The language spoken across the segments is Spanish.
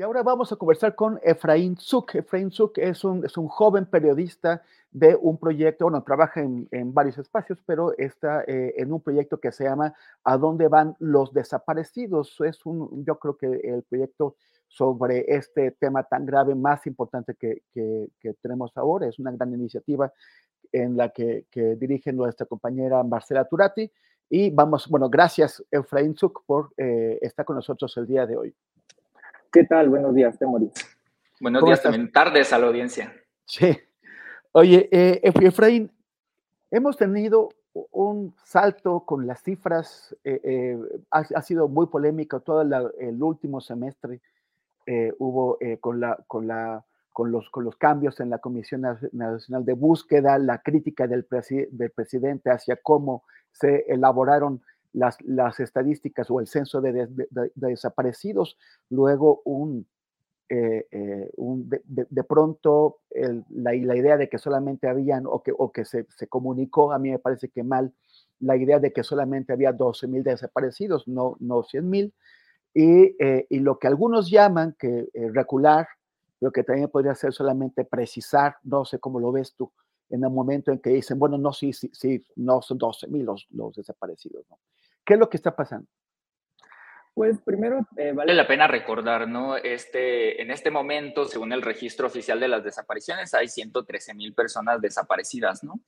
Y ahora vamos a conversar con Efraín Zuk. Efraín Zuk es un, es un joven periodista de un proyecto, bueno, trabaja en, en varios espacios, pero está eh, en un proyecto que se llama ¿A dónde van los desaparecidos? Es un, yo creo que el proyecto sobre este tema tan grave, más importante que, que, tenemos ahora. Es una gran iniciativa en la que, dirige nuestra compañera Marcela Turati. Y vamos, bueno, gracias Efraín Zuk por eh, estar con nosotros el día de hoy. ¿Qué tal? Buenos días, Temoris. Buenos días estás? también, tardes a la audiencia. Sí. Oye, eh, Efraín, hemos tenido un salto con las cifras, eh, eh, ha, ha, sido muy polémico todo la, el último semestre, eh, hubo con, la, con, la, con, los, con los cambios en la Comisión Nacional de Búsqueda, la crítica del, presi del presidente hacia cómo se elaboraron las, las, estadísticas o el censo de, de, de, de desaparecidos, luego un, eh, eh, un de, pronto el, la, la, idea de que solamente habían o que, o que se, se, comunicó, a mí me parece que mal, la idea de que solamente había 12 mil desaparecidos, no, no 100 mil, y, eh, y, lo que algunos llaman que recular, lo que también podría ser solamente precisar, no sé cómo lo ves tú, en el momento en que dicen, bueno, no, sí, sí, no son 12 mil los, los desaparecidos, ¿no? ¿Qué es lo que está pasando? Pues primero eh, vale la pena recordar, ¿no? Este, en este momento, según el registro oficial de las desapariciones, hay 113 mil personas desaparecidas, ¿no?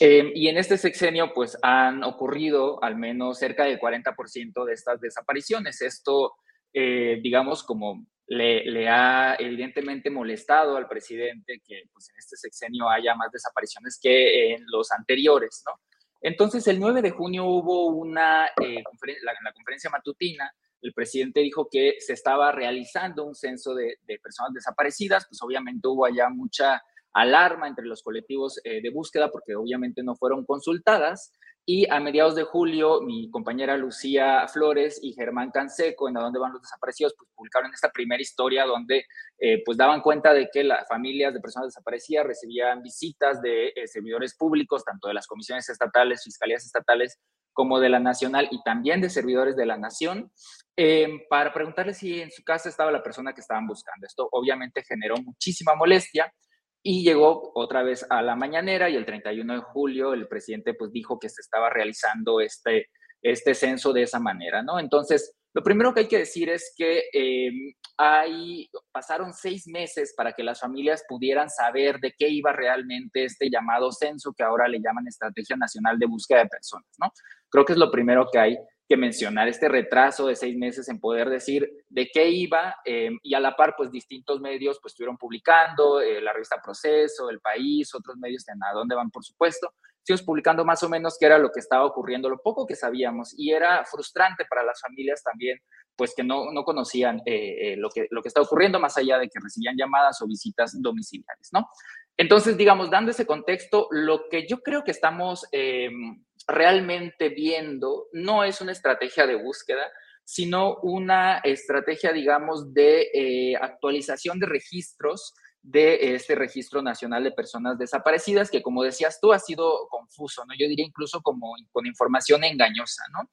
Eh, y en este sexenio, pues han ocurrido al menos cerca del 40% de estas desapariciones. Esto, eh, digamos, como le, ha evidentemente molestado al presidente que pues, en este sexenio haya más desapariciones que en los anteriores, ¿no? Entonces, el 9 de junio hubo una, eh, la, conferencia matutina, el presidente dijo que se estaba realizando un censo de, de, personas desaparecidas, pues obviamente hubo allá mucha alarma entre los colectivos eh, de búsqueda porque obviamente no fueron consultadas. Y a mediados de julio, mi compañera Lucía Flores y Germán Canseco, en A dónde van los desaparecidos, pues publicaron esta primera historia donde eh, pues daban cuenta de que las familias de personas desaparecidas recibían visitas de eh, servidores públicos, tanto de las comisiones estatales, fiscalías estatales, como de la nacional y también de servidores de la nación, eh, para preguntarles si en su casa estaba la persona que estaban buscando. Esto obviamente generó muchísima molestia y llegó otra vez a la mañanera y el 31 de julio el presidente pues dijo que se estaba realizando este, este censo de esa manera, ¿no? Entonces, Lo primero que hay que decir es que em, hay, pasaron seis meses para que las familias pudieran saber de qué iba realmente este llamado censo que ahora le llaman Estrategia Nacional de Búsqueda de Personas, ¿no? Creo que es lo primero que hay que mencionar, este retraso de seis meses en poder decir de qué iba em, y a la par, pues distintos medios pues estuvieron publicando, eh, la revista Proceso, El País, otros medios en A Dónde Van, por supuesto, estuvimos publicando más o menos qué era lo que estaba ocurriendo, lo poco que sabíamos, y era frustrante para las familias también, pues que no, no conocían eh, eh, lo, que, lo que está ocurriendo, más allá de que recibían llamadas o visitas domiciliares, ¿no? Entonces, digamos, dando ese contexto, lo que yo creo que estamos em, realmente viendo no es una estrategia de búsqueda, sino una estrategia, digamos, de eh, actualización de registros de este registro nacional de personas desaparecidas, que como decías tú, ha sido confuso, ¿no? Yo diría incluso como con información engañosa, ¿no?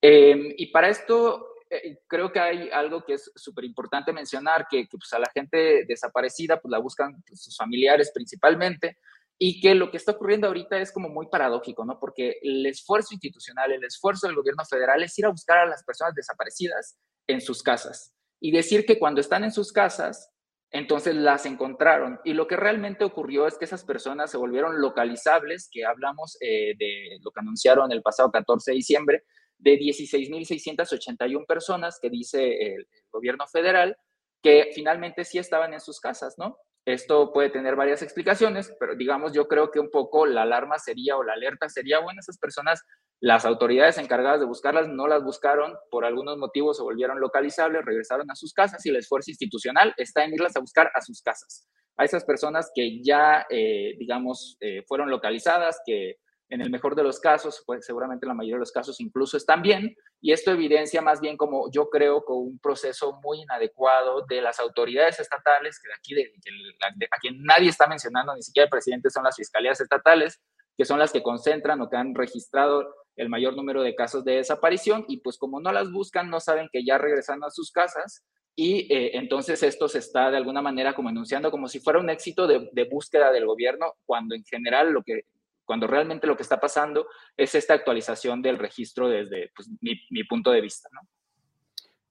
Em, y para esto eh, creo que hay algo que es súper importante mencionar, que, pues a la gente desaparecida pues la buscan pues, sus familiares principalmente, y que lo que está ocurriendo ahorita es como muy paradójico, ¿no? Porque el esfuerzo institucional, el esfuerzo del gobierno federal es ir a buscar a las personas desaparecidas en sus casas y decir que cuando están en sus casas entonces las encontraron y lo que realmente ocurrió es que esas personas se volvieron localizables, que hablamos eh, de lo que anunciaron el pasado 14 de diciembre, de 16.681 personas que dice el, gobierno federal que finalmente sí estaban en sus casas, ¿no? Esto puede tener varias explicaciones, pero digamos, yo creo que un poco la alarma sería o la alerta sería, bueno, esas personas, las autoridades encargadas de buscarlas no las buscaron, por algunos motivos se volvieron localizables, regresaron a sus casas y el esfuerzo institucional está en irlas a buscar a sus casas. A esas personas que ya, eh, digamos, eh, fueron localizadas, que en el mejor de los casos, pues seguramente en la mayoría de los casos incluso están bien, y esto evidencia más bien como yo creo con un proceso muy inadecuado de las autoridades estatales, que de aquí, de, a quien nadie está mencionando, ni siquiera el presidente, son las fiscalías estatales, que son las que concentran o que han registrado el mayor número de casos de desaparición, y pues como no las buscan, no saben que ya regresan a sus casas, y eh, entonces esto se está de alguna manera como enunciando como si fuera un éxito de, de, búsqueda del gobierno, cuando en general lo que cuando realmente lo que está pasando es esta actualización del registro desde pues, mi, punto de vista. ¿no?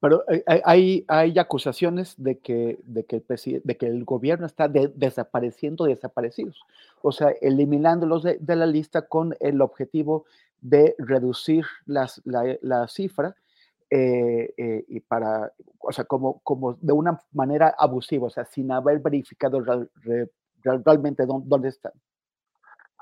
Pero eh, hay, hay acusaciones de que, de, que el de que el gobierno está desapareciendo desaparecidos, o sea, eliminándolos de, la lista con el objetivo de reducir las, la, cifra eh, eh, y para, o sea, como, como de una manera abusiva, o sea, sin haber verificado realmente dónde están.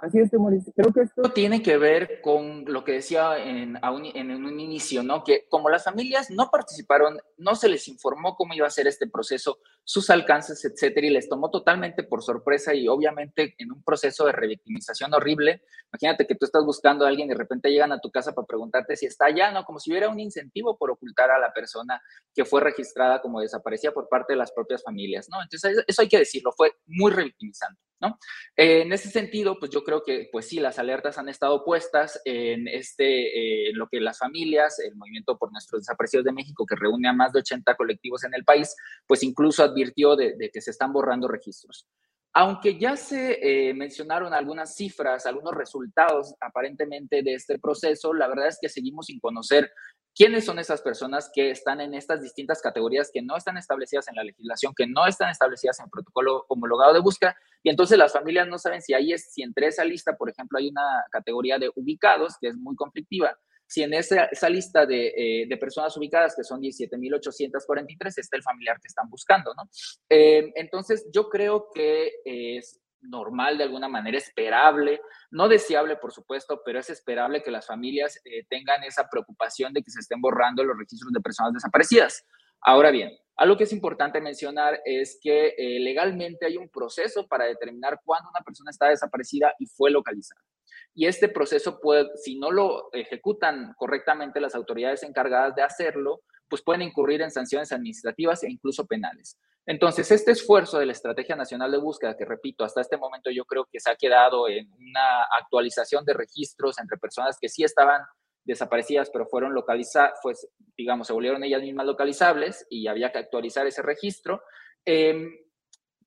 Así es. Creo que esto tiene que ver con lo que decía en, en, un inicio, ¿no? Que como las familias no participaron, no se les informó cómo iba a ser este proceso, sus alcances, etcétera, y les tomó totalmente por sorpresa y obviamente en un proceso de revictimización horrible. Imagínate que tú estás buscando a alguien y de repente llegan a tu casa para preguntarte si está allá, ¿no? Como si hubiera un incentivo por ocultar a la persona que fue registrada como desaparecida por parte de las propias familias, ¿no? Entonces, eso hay que decirlo, fue muy revictimizante, ¿no? Eh, en ese sentido, pues yo creo que, pues sí, las alertas han estado puestas en este, eh, lo que las familias, el Movimiento por Nuestros Desaparecidos de México, que reúne a más de 80 colectivos en el país, pues incluso advirtió de, que se están borrando registros. Aunque ya se eh, mencionaron algunas cifras, algunos resultados aparentemente de este proceso, la verdad es que seguimos sin conocer quiénes son esas personas que están en estas distintas categorías que no están establecidas en la legislación, que no están establecidas en protocolo homologado de búsqueda, y entonces las familias no saben si ahí es, si entre esa lista, por ejemplo, hay una categoría de ubicados, que es muy conflictiva, si en esa, esa lista de, eh, de, personas ubicadas, que son 17.843, está el familiar que están buscando, ¿no? Eh, entonces, yo creo que es normal, de alguna manera esperable, no deseable, por supuesto, pero es esperable que las familias eh, tengan esa preocupación de que se estén borrando los registros de personas desaparecidas. Ahora bien, algo que es importante mencionar es que legalmente hay un proceso para determinar cuándo una persona está desaparecida y fue localizada y este proceso puede, si no lo ejecutan correctamente las autoridades encargadas de hacerlo, pues pueden incurrir en sanciones administrativas e incluso penales. Entonces, este esfuerzo de la Estrategia Nacional de Búsqueda, que repito, hasta este momento yo creo que se ha quedado en una actualización de registros entre personas que sí estaban desaparecidas, pero fueron localizadas, pues, digamos, se volvieron ellas mismas localizables y había que actualizar ese registro. Eh,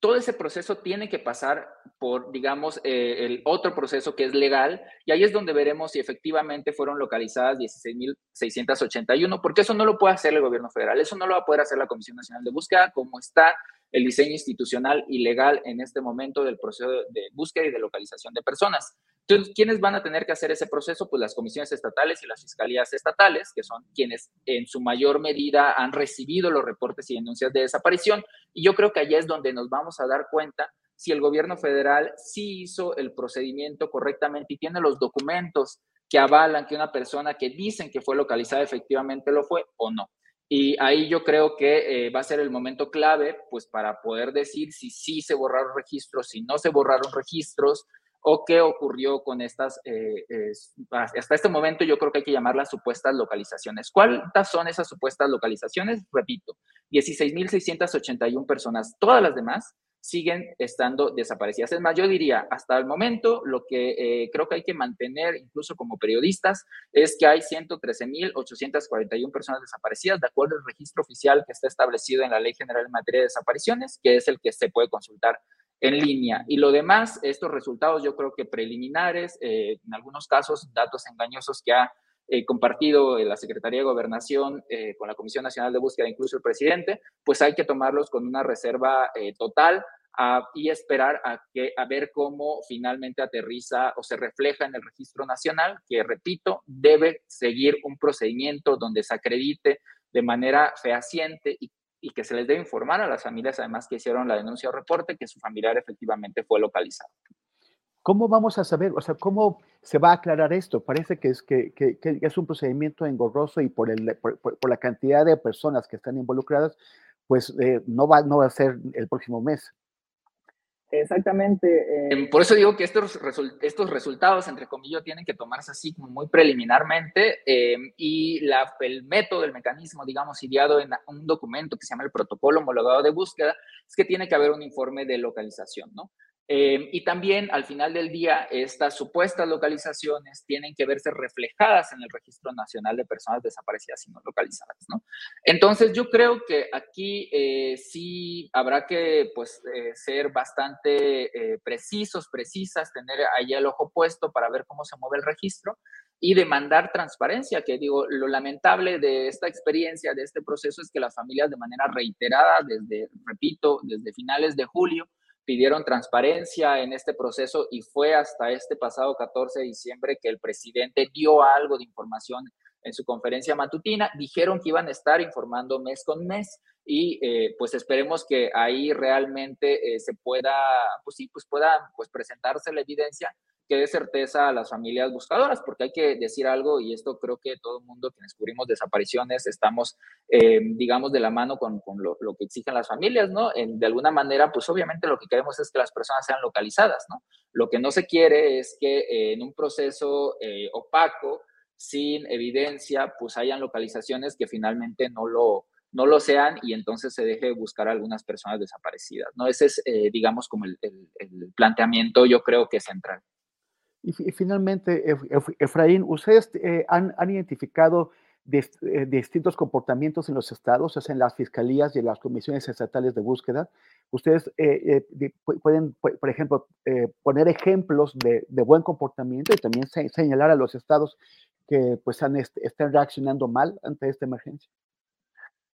todo ese proceso tiene que pasar por, digamos, eh, el otro proceso que es legal, y ahí es donde veremos si efectivamente fueron localizadas 16.681, porque eso no lo puede hacer el gobierno federal, eso no lo va a poder hacer la Comisión Nacional de Búsqueda, como está el diseño institucional y legal en este momento del proceso de búsqueda y de localización de personas. Entonces, ¿quiénes van a tener que hacer ese proceso? Pues las comisiones estatales y las fiscalías estatales, que son quienes en su mayor medida han recibido los reportes y denuncias de desaparición. Y yo creo que allá es donde nos vamos a dar cuenta si el gobierno federal sí hizo el procedimiento correctamente y tiene los documentos que avalan que una persona que dicen que fue localizada efectivamente lo fue o no. Y ahí yo creo que eh, va a ser el momento clave, pues para poder decir si sí se borraron registros, si no se borraron registros, o qué ocurrió con estas, eh, hasta este momento yo creo que hay que llamarlas supuestas localizaciones. ¿Cuántas son esas supuestas localizaciones? Repito, 16.681 personas. Todas las demás siguen estando desaparecidas. Es más, yo diría, hasta el momento, lo que eh, creo que hay que mantener, incluso como periodistas, es que hay 113.841 personas desaparecidas, de acuerdo al registro oficial que está establecido en la Ley General en materia de desapariciones, que es el que se puede consultar en línea. Y lo demás, estos resultados yo creo que preliminares, eh, en algunos casos datos engañosos que ha eh, compartido la Secretaría de Gobernación eh, con la Comisión Nacional de Búsqueda, incluso el presidente, pues hay que tomarlos con una reserva total y esperar a, a ver cómo finalmente aterriza o se refleja en el registro nacional, que repito, debe seguir un procedimiento donde se acredite de manera fehaciente y y que se les debe informar a las familias, además que hicieron la denuncia o reporte, que su familiar efectivamente fue localizado. ¿Cómo vamos a saber, o sea, cómo se va a aclarar esto? Parece que es, que, que, es un procedimiento engorroso y por, el, por, la cantidad de personas que están involucradas, pues eh, no, va, no va a ser el próximo mes. Exactamente. Eh, em, por eso digo que estos, estos resultados, entre comillas, tienen que tomarse así muy preliminarmente em, y el método, el mecanismo, digamos, ideado en un documento que se llama el protocolo homologado de búsqueda, es que tiene que haber un informe de localización, ¿no? Eh, y también al final del día, estas supuestas localizaciones tienen que verse reflejadas en el Registro Nacional de Personas Desaparecidas y No Localizadas. ¿no? Entonces, yo creo que aquí eh, sí habrá que pues, eh, ser bastante precisos, precisas, tener ahí el ojo puesto para ver cómo se mueve el registro y demandar transparencia, que digo, lo lamentable de esta experiencia, de este proceso, es que las familias de manera reiterada, desde, repito, desde finales de julio, pidieron transparencia en este proceso y fue hasta este pasado 14 de diciembre que el presidente dio algo de información en su conferencia matutina. Dijeron que iban a estar informando mes con mes y eh, pues esperemos que ahí realmente eh, se pueda, pues sí, pues pueda pues presentarse la evidencia que dé certeza a las familias buscadoras, porque hay que decir algo, y esto creo que todo el mundo que descubrimos desapariciones estamos, eh, digamos, de la mano con, con lo, que exigen las familias, ¿no? de alguna manera, pues obviamente lo que queremos es que las personas sean localizadas, ¿no? Lo que no se quiere es que eh, en un proceso eh, opaco, sin evidencia, pues hayan localizaciones que finalmente no lo, no lo sean y entonces se deje buscar a algunas personas desaparecidas, ¿no? Ese es, digamos, como el, el, planteamiento, yo creo que central. Y, finalmente, Efraín, ¿ustedes eh, han, identificado eh, distintos comportamientos en los estados, o sea, en las fiscalías y en las comisiones estatales de búsqueda? Ustedes eh, pueden, por ejemplo, poner ejemplos de, buen comportamiento y también señalar a los estados que pues han, están reaccionando mal ante esta emergencia.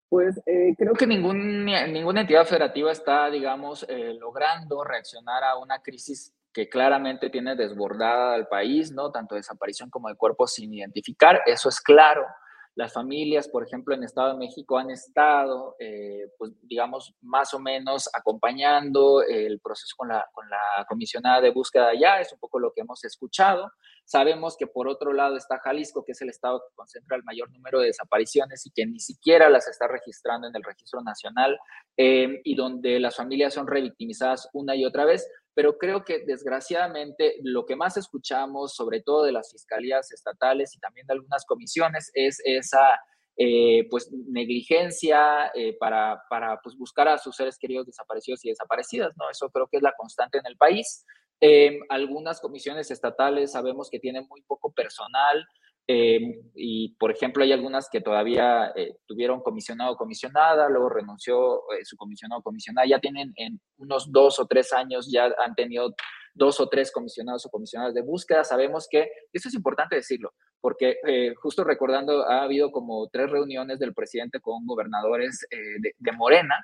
Pues creo que ningún, ninguna entidad federativa está, digamos, logrando reaccionar a una crisis que claramente tiene desbordada al país, ¿no? Tanto desaparición como de cuerpos sin identificar, eso es claro. Las familias, por ejemplo, en Estado de México han estado, eh, pues, digamos, más o menos acompañando el proceso con la, con la comisionada de búsqueda allá, es un poco lo que hemos escuchado. Sabemos que por otro lado está Jalisco, que es el estado que concentra el mayor número de desapariciones y que ni siquiera las está registrando en el registro nacional eh, y donde las familias son revictimizadas una y otra vez pero creo que desgraciadamente lo que más escuchamos, sobre todo de las fiscalías estatales y también de algunas comisiones, es esa eh, pues negligencia eh, para, para pues, buscar a sus seres queridos desaparecidos y desaparecidas, ¿no? Eso creo que es la constante en el país. Em, algunas comisiones estatales sabemos que tienen muy poco personal, Eh, y, por ejemplo, hay algunas que todavía eh, tuvieron comisionado o comisionada, luego renunció eh, su comisionado o comisionada, ya tienen en unos dos o tres años, ya han tenido dos o tres comisionados o comisionadas de búsqueda. Sabemos que, eso es importante decirlo, porque justo recordando, ha habido como tres reuniones del presidente con gobernadores de, Morena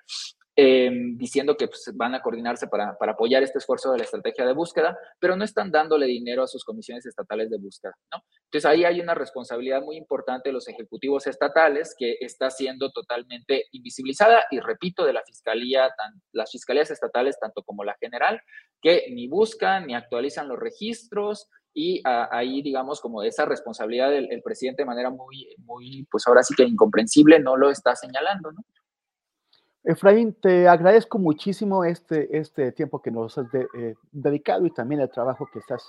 Em, diciendo que pues, van a coordinarse para, para, apoyar este esfuerzo de la estrategia de búsqueda, pero no están dándole dinero a sus comisiones estatales de búsqueda. ¿no? Entonces ahí hay una responsabilidad muy importante de los ejecutivos estatales que está siendo totalmente invisibilizada y repito, de la fiscalía, tan, las fiscalías estatales, tanto como la general, que ni buscan ni actualizan los registros, y ahí, digamos, como esa responsabilidad del presidente de manera muy, muy, pues ahora sí que incomprensible, no lo está señalando, ¿no? Efraín, te agradezco muchísimo este, este tiempo que nos has eh, dedicado y también el trabajo que estás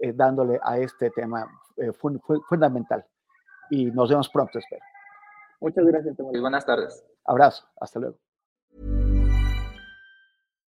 eh, dándole a este tema eh, fundamental. Y nos vemos pronto, espero. Muchas gracias. Y buenas tardes. Abrazo. Hasta luego.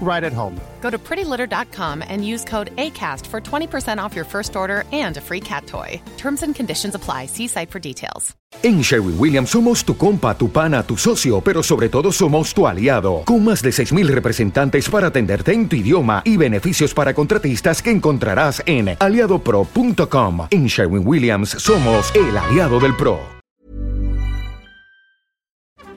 right at home. Go to prettylitter.com and use code ACAST for 20% off your first order and a free cat toy. Terms and conditions apply. See site for details. En Sherwin Williams somos tu compa, tu pana, tu socio, pero sobre todo somos tu aliado. Con más de 6.000 representantes para atenderte en tu idioma y beneficios para contratistas que encontrarás en aliadopro.com. En Sherwin Williams somos el aliado del PRO.